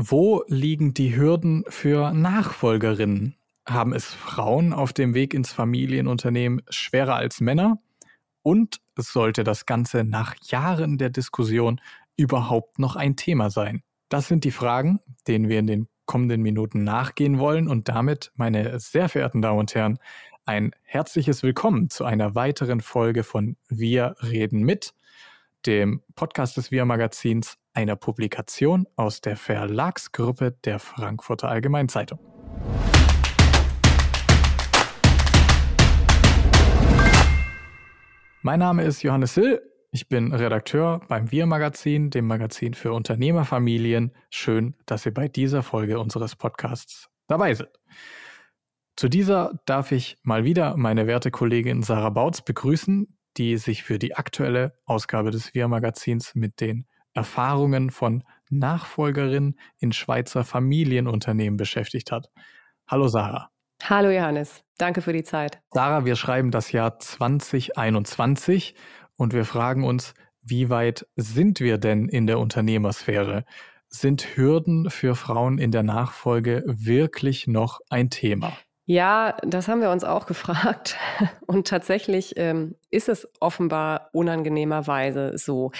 Wo liegen die Hürden für Nachfolgerinnen? Haben es Frauen auf dem Weg ins Familienunternehmen schwerer als Männer? Und sollte das Ganze nach Jahren der Diskussion überhaupt noch ein Thema sein? Das sind die Fragen, denen wir in den kommenden Minuten nachgehen wollen. Und damit, meine sehr verehrten Damen und Herren, ein herzliches Willkommen zu einer weiteren Folge von Wir reden mit, dem Podcast des Wir Magazins einer Publikation aus der Verlagsgruppe der Frankfurter Allgemeinzeitung. Mein Name ist Johannes Hill. Ich bin Redakteur beim Wir Magazin, dem Magazin für Unternehmerfamilien. Schön, dass ihr bei dieser Folge unseres Podcasts dabei seid. Zu dieser darf ich mal wieder meine werte Kollegin Sarah Bautz begrüßen, die sich für die aktuelle Ausgabe des Wir Magazins mit den Erfahrungen von Nachfolgerinnen in Schweizer Familienunternehmen beschäftigt hat. Hallo Sarah. Hallo Johannes, danke für die Zeit. Sarah, wir schreiben das Jahr 2021 und wir fragen uns, wie weit sind wir denn in der Unternehmersphäre? Sind Hürden für Frauen in der Nachfolge wirklich noch ein Thema? Ja, das haben wir uns auch gefragt. Und tatsächlich ähm, ist es offenbar unangenehmerweise so.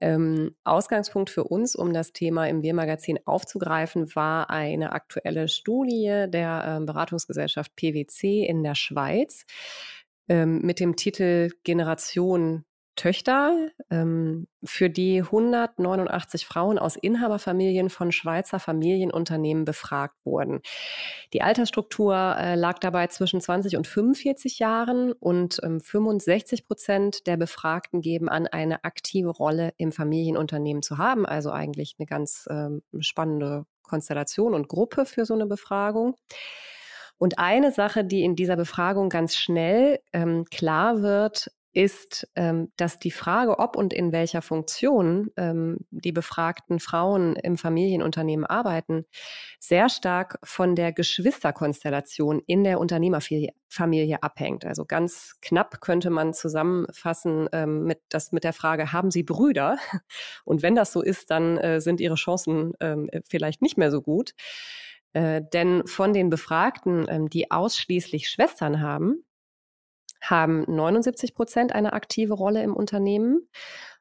Ähm, Ausgangspunkt für uns, um das Thema im Wir-Magazin aufzugreifen, war eine aktuelle Studie der ähm, Beratungsgesellschaft PwC in der Schweiz ähm, mit dem Titel Generation Töchter, ähm, für die 189 Frauen aus Inhaberfamilien von Schweizer Familienunternehmen befragt wurden. Die Altersstruktur äh, lag dabei zwischen 20 und 45 Jahren und ähm, 65 Prozent der Befragten geben an, eine aktive Rolle im Familienunternehmen zu haben. Also eigentlich eine ganz ähm, spannende Konstellation und Gruppe für so eine Befragung. Und eine Sache, die in dieser Befragung ganz schnell ähm, klar wird, ist, ähm, dass die Frage, ob und in welcher Funktion ähm, die befragten Frauen im Familienunternehmen arbeiten, sehr stark von der Geschwisterkonstellation in der Unternehmerfamilie abhängt. Also ganz knapp könnte man zusammenfassen ähm, mit, das mit der Frage, haben Sie Brüder? Und wenn das so ist, dann äh, sind Ihre Chancen ähm, vielleicht nicht mehr so gut. Äh, denn von den Befragten, ähm, die ausschließlich Schwestern haben, haben 79 Prozent eine aktive Rolle im Unternehmen.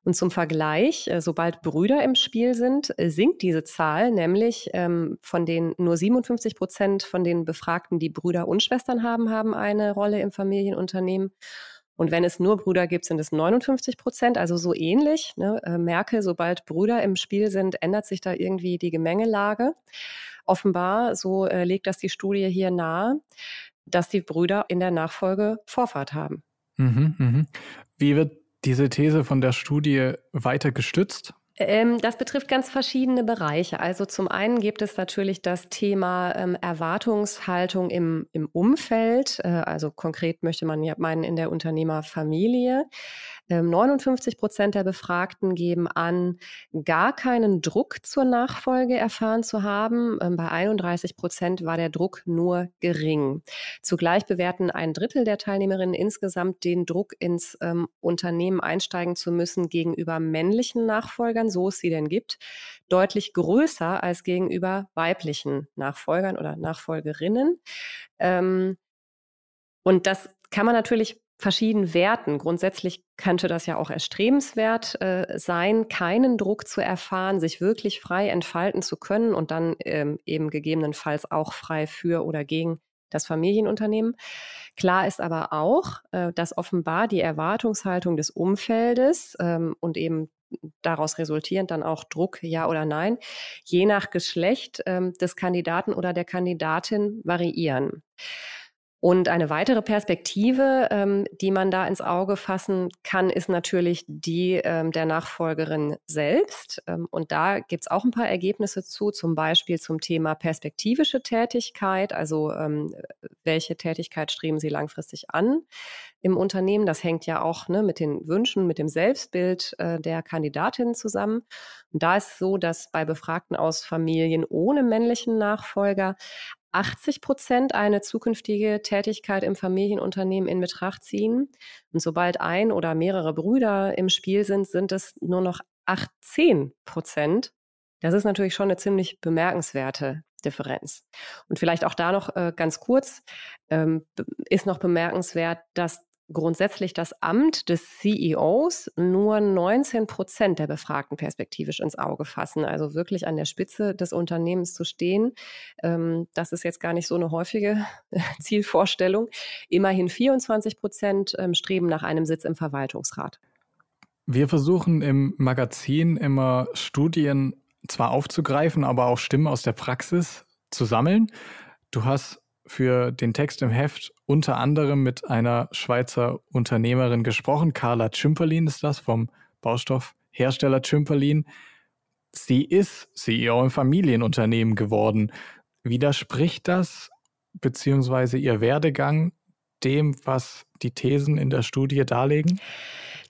Und zum Vergleich, äh, sobald Brüder im Spiel sind, äh, sinkt diese Zahl, nämlich ähm, von den nur 57 Prozent von den Befragten, die Brüder und Schwestern haben, haben eine Rolle im Familienunternehmen. Und wenn es nur Brüder gibt, sind es 59 Prozent, also so ähnlich. Ne? Äh, merke, sobald Brüder im Spiel sind, ändert sich da irgendwie die Gemengelage. Offenbar, so äh, legt das die Studie hier nahe, dass die Brüder in der Nachfolge Vorfahrt haben. Mhm, mhm. Wie wird diese These von der Studie weiter gestützt? Ähm, das betrifft ganz verschiedene Bereiche. Also zum einen gibt es natürlich das Thema ähm, Erwartungshaltung im, im Umfeld. Äh, also konkret möchte man ja meinen in der Unternehmerfamilie. 59 ähm, Prozent der Befragten geben an, gar keinen Druck zur Nachfolge erfahren zu haben. Ähm, bei 31 Prozent war der Druck nur gering. Zugleich bewerten ein Drittel der Teilnehmerinnen insgesamt den Druck, ins ähm, Unternehmen einsteigen zu müssen gegenüber männlichen Nachfolgern, so es sie denn gibt, deutlich größer als gegenüber weiblichen Nachfolgern oder Nachfolgerinnen. Ähm, und das kann man natürlich verschieden werten. Grundsätzlich könnte das ja auch erstrebenswert äh, sein, keinen Druck zu erfahren, sich wirklich frei entfalten zu können und dann ähm, eben gegebenenfalls auch frei für oder gegen das Familienunternehmen. Klar ist aber auch, äh, dass offenbar die Erwartungshaltung des Umfeldes ähm, und eben daraus resultierend dann auch Druck, ja oder nein, je nach Geschlecht ähm, des Kandidaten oder der Kandidatin variieren. Und eine weitere Perspektive, ähm, die man da ins Auge fassen kann, ist natürlich die ähm, der Nachfolgerin selbst. Ähm, und da gibt es auch ein paar Ergebnisse zu, zum Beispiel zum Thema perspektivische Tätigkeit, also ähm, welche Tätigkeit streben Sie langfristig an im Unternehmen. Das hängt ja auch ne, mit den Wünschen, mit dem Selbstbild äh, der Kandidatin zusammen. Und da ist es so, dass bei Befragten aus Familien ohne männlichen Nachfolger 80 Prozent eine zukünftige Tätigkeit im Familienunternehmen in Betracht ziehen. Und sobald ein oder mehrere Brüder im Spiel sind, sind es nur noch 18 Prozent, Das ist natürlich schon eine ziemlich bemerkenswerte Differenz. Und vielleicht auch da noch äh, ganz kurz ähm, ist noch bemerkenswert, dass grundsätzlich das Amt des CEOs nur 19 Prozent der Befragten perspektivisch ins Auge fassen. Also wirklich an der Spitze des Unternehmens zu stehen. Ähm, das ist jetzt gar nicht so eine häufige Zielvorstellung. Immerhin 24 Prozent ähm, streben nach einem Sitz im Verwaltungsrat. Wir versuchen im Magazin immer Studien zwar aufzugreifen, aber auch Stimmen aus der Praxis zu sammeln. Du hast für den Text im Heft unter anderem mit einer Schweizer Unternehmerin gesprochen. Carla Zümperlin ist das vom Baustoffhersteller Zümperlin. Sie ist CEO im Familienunternehmen geworden. Widerspricht das beziehungsweise ihr Werdegang dem, was die Thesen in der Studie darlegen?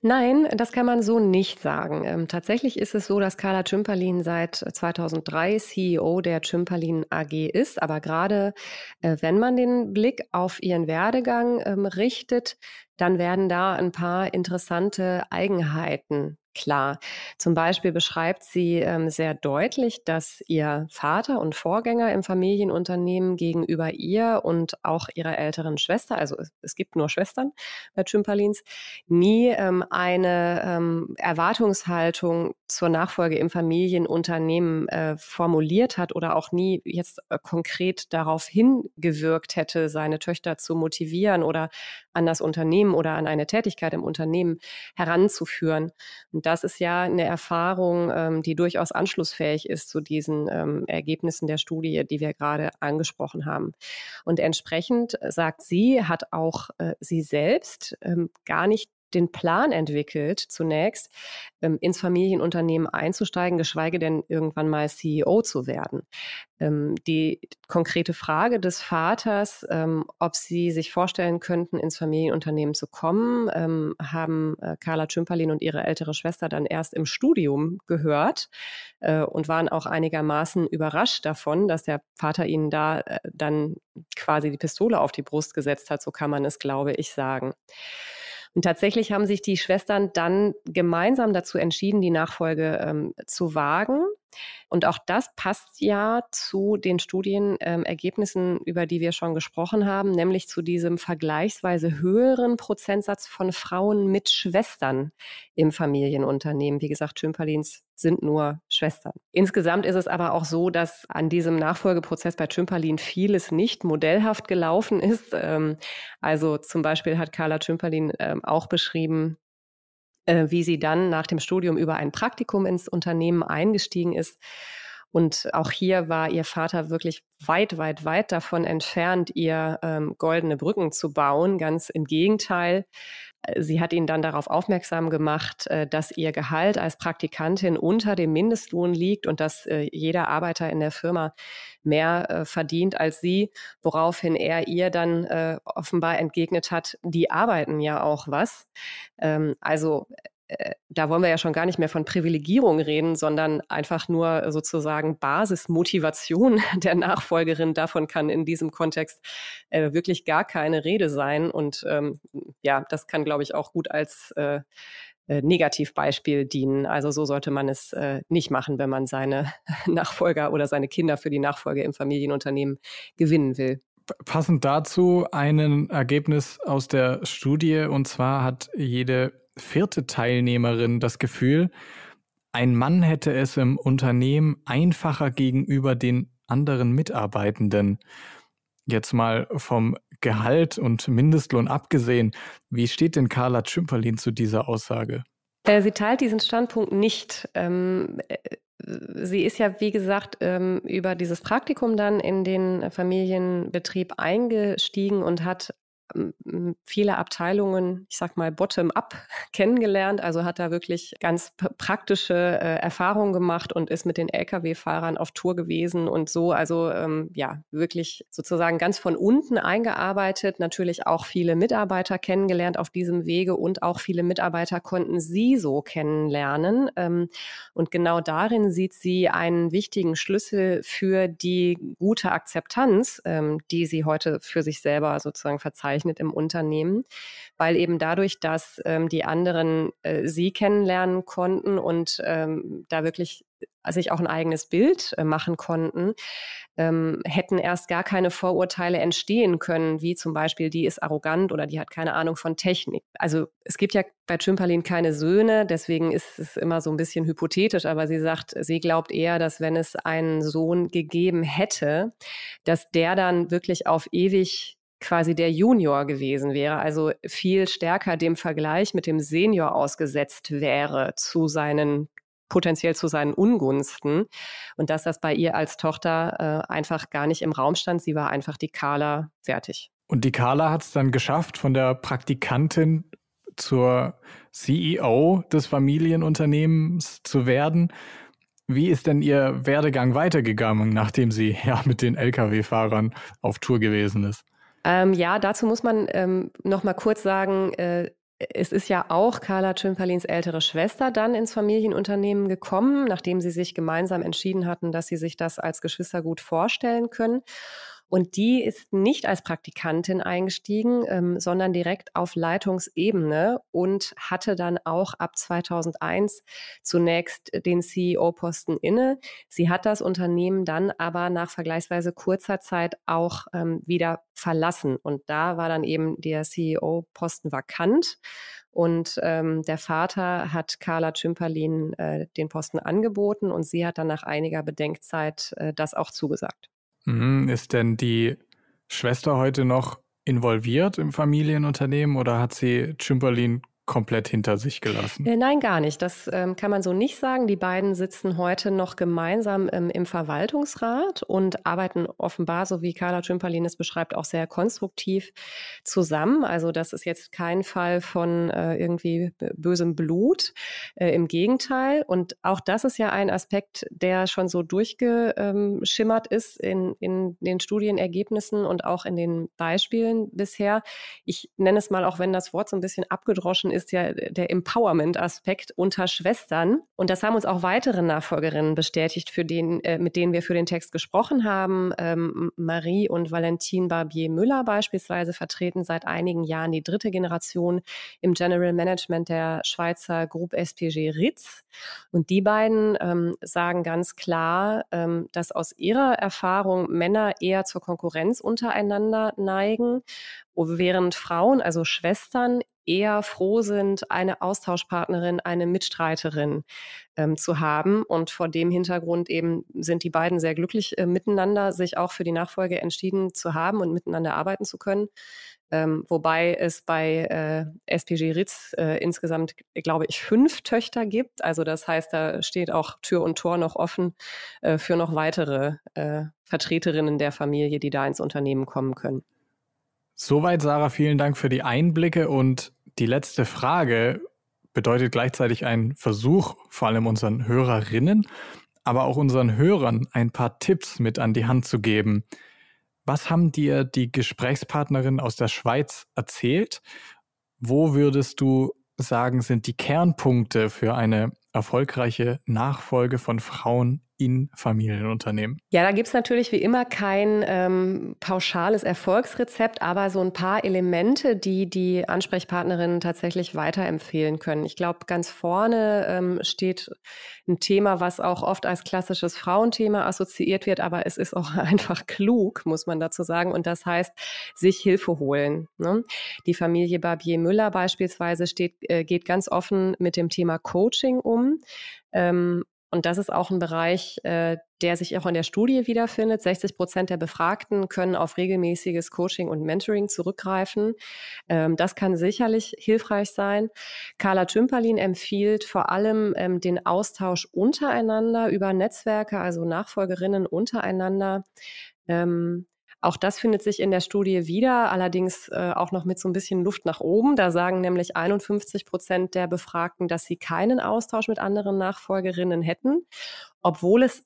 Nein, das kann man so nicht sagen. Ähm, tatsächlich ist es so, dass Carla Tschimperlin seit 2003 CEO der Tschimperlin AG ist. Aber gerade äh, wenn man den Blick auf ihren Werdegang ähm, richtet, dann werden da ein paar interessante Eigenheiten klar. Zum Beispiel beschreibt sie ähm, sehr deutlich, dass ihr Vater und Vorgänger im Familienunternehmen gegenüber ihr und auch ihrer älteren Schwester, also es, gibt nur Schwestern bei Chimpalins, nie ähm, eine ähm, Erwartungshaltung zur Nachfolge im Familienunternehmen äh, formuliert hat oder auch nie jetzt äh, konkret darauf hingewirkt hätte, seine Töchter zu motivieren oder an das Unternehmen oder an eine Tätigkeit im Unternehmen heranzuführen. Und das ist ja eine Erfahrung, ähm, die durchaus anschlussfähig ist zu diesen ähm, Ergebnissen der Studie, die wir gerade angesprochen haben. Und entsprechend sagt sie, hat auch äh, sie selbst ähm, gar nicht den Plan entwickelt, zunächst ähm, ins Familienunternehmen einzusteigen, geschweige denn irgendwann mal CEO zu werden. Ähm, die konkrete Frage des Vaters, ähm, ob sie sich vorstellen könnten, ins Familienunternehmen zu kommen, ähm, haben äh, Carla Tschümperlin und ihre ältere Schwester dann erst im Studium gehört äh, und waren auch einigermaßen überrascht davon, dass der Vater ihnen da äh, dann quasi die Pistole auf die Brust gesetzt hat, so kann man es, glaube ich, sagen. Und tatsächlich haben sich die Schwestern dann gemeinsam dazu entschieden, die Nachfolge ähm, zu wagen. Und auch das passt ja zu den Studienergebnissen, ähm, über die wir schon gesprochen haben, nämlich zu diesem vergleichsweise höheren Prozentsatz von Frauen mit Schwestern im Familienunternehmen. Wie gesagt, Tümperlins sind nur Schwestern. Insgesamt ist es aber auch so, dass an diesem Nachfolgeprozess bei Tümperlin vieles nicht modellhaft gelaufen ist. Ähm, also zum Beispiel hat Carla Tümperlin ähm, auch beschrieben, wie sie dann nach dem Studium über ein Praktikum ins Unternehmen eingestiegen ist. Und auch hier war ihr Vater wirklich weit, weit, weit davon entfernt, ihr ähm, goldene Brücken zu bauen. Ganz im Gegenteil. Äh, sie hat ihn dann darauf aufmerksam gemacht, äh, dass ihr Gehalt als Praktikantin unter dem Mindestlohn liegt und dass äh, jeder Arbeiter in der Firma mehr äh, verdient als sie, woraufhin er ihr dann äh, offenbar entgegnet hat, die arbeiten ja auch was. Ähm, also äh, da wollen wir ja schon gar nicht mehr von Privilegierung reden, sondern einfach nur sozusagen Basismotivation der Nachfolgerin. Davon kann in diesem Kontext äh, wirklich gar keine Rede sein. Und ähm, ja, das kann, glaube ich, auch gut als äh, äh, Negativbeispiel dienen. Also so sollte man es äh, nicht machen, wenn man seine Nachfolger oder seine Kinder für die Nachfolge im Familienunternehmen gewinnen will. Passend dazu ein Ergebnis aus der Studie, und zwar hat jede vierte Teilnehmerin das Gefühl, ein Mann hätte es im Unternehmen einfacher gegenüber den anderen Mitarbeitenden. Jetzt mal vom Gehalt und Mindestlohn abgesehen, wie steht denn Carla Schümperlin zu dieser Aussage? Äh, sie teilt diesen Standpunkt nicht. Ähm, äh, sie ist ja, wie gesagt, ähm, über dieses Praktikum dann in den Familienbetrieb eingestiegen und hat viele Abteilungen, ich sag mal, bottom-up kennengelernt. Also hat da wirklich ganz praktische äh, Erfahrungen gemacht und ist mit den Lkw-Fahrern auf Tour gewesen und so. Also ähm, ja, wirklich sozusagen ganz von unten eingearbeitet. Natürlich auch viele Mitarbeiter kennengelernt auf diesem Wege und auch viele Mitarbeiter konnten sie so kennenlernen. Ähm, und genau darin sieht sie einen wichtigen Schlüssel für die gute Akzeptanz, ähm, die sie heute für sich selber sozusagen verzeichnet ausgezeichnet im Unternehmen, weil eben dadurch, dass ähm, die anderen äh, sie kennenlernen konnten und ähm, da wirklich sich auch ein eigenes Bild äh, machen konnten, ähm, hätten erst gar keine Vorurteile entstehen können, wie zum Beispiel, die ist arrogant oder die hat keine Ahnung von Technik. Also es gibt ja bei Chimperlin keine Söhne, deswegen ist es immer so ein bisschen hypothetisch, aber sie sagt, sie glaubt eher, dass wenn es einen Sohn gegeben hätte, dass der dann wirklich auf ewig quasi der Junior gewesen wäre, also viel stärker dem Vergleich mit dem Senior ausgesetzt wäre zu seinen potenziell zu seinen Ungunsten und dass das bei ihr als Tochter äh, einfach gar nicht im Raum stand. Sie war einfach die Carla fertig. Und die Carla hat es dann geschafft, von der Praktikantin zur CEO des Familienunternehmens zu werden. Wie ist denn Ihr Werdegang weitergegangen, nachdem sie ja mit den Lkw-Fahrern auf Tour gewesen ist? Ähm, ja, dazu muss man ähm, noch mal kurz sagen, äh, es ist ja auch Carla Tümperlins ältere Schwester dann ins Familienunternehmen gekommen, nachdem sie sich gemeinsam entschieden hatten, dass sie sich das als Geschwister gut vorstellen können. Und die ist nicht als Praktikantin eingestiegen, ähm, sondern direkt auf Leitungsebene und hatte dann auch ab 2001 zunächst den CEO-Posten inne. Sie hat das Unternehmen dann aber nach vergleichsweise kurzer Zeit auch ähm, wieder verlassen. Und da war dann eben der CEO-Posten vakant. Und ähm, der Vater hat Carla Tschimperlin äh, den Posten angeboten und sie hat dann nach einiger Bedenkzeit äh, das auch zugesagt. Mhm. Ist denn die Schwester heute noch involviert im Familienunternehmen oder hat sie Chimberlin komplett hinter sich gelassen? Äh, nein, gar nicht. Das ähm, kann man so nicht sagen. Die beiden sitzen heute noch gemeinsam ähm, im Verwaltungsrat und arbeiten offenbar, so wie Carla Tümperlin es beschreibt, auch sehr konstruktiv zusammen. Also das ist jetzt kein Fall von äh, irgendwie bösem Blut. Äh, Im Gegenteil. Und auch das ist ja ein Aspekt, der schon so durchgeschimmert ist in, in den Studienergebnissen und auch in den Beispielen bisher. Ich nenne es mal, auch wenn das Wort so ein bisschen abgedroschen ist, ist ja der Empowerment-Aspekt unter Schwestern. Und das haben uns auch weitere Nachfolgerinnen bestätigt, für den, äh, mit denen wir für den Text gesprochen haben. Ähm, Marie und Valentine Barbier-Müller beispielsweise vertreten seit einigen Jahren die dritte Generation im General Management der Schweizer Group SPG Ritz. Und die beiden ähm, sagen ganz klar, ähm, dass aus ihrer Erfahrung Männer eher zur Konkurrenz untereinander neigen, während Frauen, also Schwestern, eher froh sind, eine Austauschpartnerin, eine Mitstreiterin ähm, zu haben. Und vor dem Hintergrund eben sind die beiden sehr glücklich äh, miteinander, sich auch für die Nachfolge entschieden zu haben und miteinander arbeiten zu können. Ähm, wobei es bei äh, SPG Ritz äh, insgesamt, glaube ich, fünf Töchter gibt. Also das heißt, da steht auch Tür und Tor noch offen äh, für noch weitere äh, Vertreterinnen der Familie, die da ins Unternehmen kommen können. Soweit, Sarah, vielen Dank für die Einblicke und die letzte Frage bedeutet gleichzeitig ein Versuch, vor allem unseren Hörerinnen, aber auch unseren Hörern ein paar Tipps mit an die Hand zu geben. Was haben dir die Gesprächspartnerin aus der Schweiz erzählt? Wo würdest du sagen, sind die Kernpunkte für eine erfolgreiche Nachfolge von Frauen in Familienunternehmen? Ja, da gibt es natürlich wie immer kein ähm, pauschales Erfolgsrezept, aber so ein paar Elemente, die die Ansprechpartnerinnen tatsächlich weiterempfehlen können. Ich glaube, ganz vorne ähm, steht ein Thema, was auch oft als klassisches Frauenthema assoziiert wird, aber es ist auch einfach klug, muss man dazu sagen. Und das heißt, sich Hilfe holen. Ne? Die Familie Barbier Müller beispielsweise steht, äh, geht ganz offen mit dem Thema Coaching um. Ähm, und das ist auch ein Bereich, äh, der sich auch in der Studie wiederfindet. 60 Prozent der Befragten können auf regelmäßiges Coaching und Mentoring zurückgreifen. Ähm, das kann sicherlich hilfreich sein. Carla Tümperlin empfiehlt vor allem ähm, den Austausch untereinander über Netzwerke, also Nachfolgerinnen untereinander. Ähm, auch das findet sich in der Studie wieder, allerdings äh, auch noch mit so ein bisschen Luft nach oben. Da sagen nämlich 51 Prozent der Befragten, dass sie keinen Austausch mit anderen Nachfolgerinnen hätten, obwohl es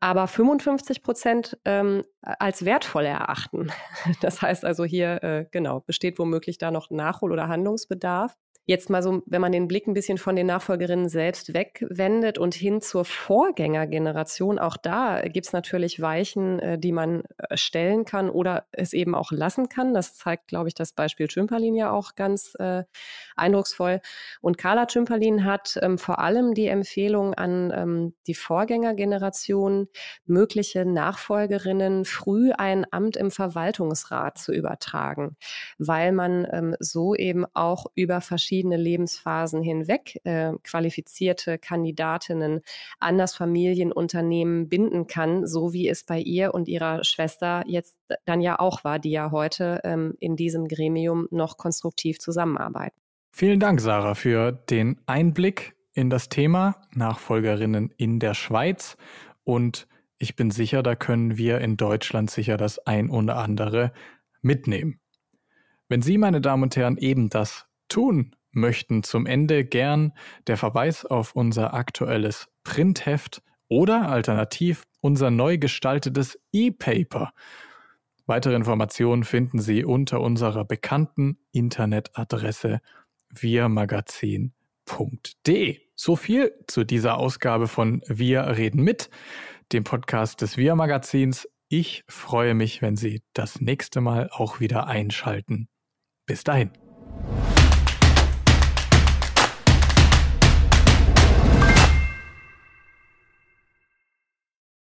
aber 55 Prozent ähm, als wertvoll erachten. Das heißt also hier, äh, genau, besteht womöglich da noch Nachhol- oder Handlungsbedarf. Jetzt mal so, wenn man den Blick ein bisschen von den Nachfolgerinnen selbst wegwendet und hin zur Vorgängergeneration, auch da gibt es natürlich Weichen, äh, die man äh, stellen kann oder es eben auch lassen kann. Das zeigt, glaube ich, das Beispiel Tümperlin ja auch ganz äh, eindrucksvoll. Und Carla Tümperlin hat ähm, vor allem die Empfehlung an ähm, die Vorgängergeneration, mögliche Nachfolgerinnen früh ein Amt im Verwaltungsrat zu übertragen, weil man ähm, so eben auch über verschiedene verschiedene Lebensphasen hinweg äh, qualifizierte Kandidatinnen an das Familienunternehmen binden kann, so wie es bei ihr und ihrer Schwester jetzt dann ja auch war, die ja heute ähm, in diesem Gremium noch konstruktiv zusammenarbeiten. Vielen Dank, Sarah, für den Einblick in das Thema Nachfolgerinnen in der Schweiz. Und ich bin sicher, da können wir in Deutschland sicher das ein oder andere mitnehmen. Wenn Sie, meine Damen und Herren, eben das tun möchten zum Ende gern der Verweis auf unser aktuelles Printheft oder alternativ unser neu gestaltetes E-Paper. Weitere Informationen finden Sie unter unserer bekannten Internetadresse wirmagazin.de. So viel zu dieser Ausgabe von Wir reden mit, dem Podcast des Wir Magazins. Ich freue mich, wenn Sie das nächste Mal auch wieder einschalten. Bis dahin.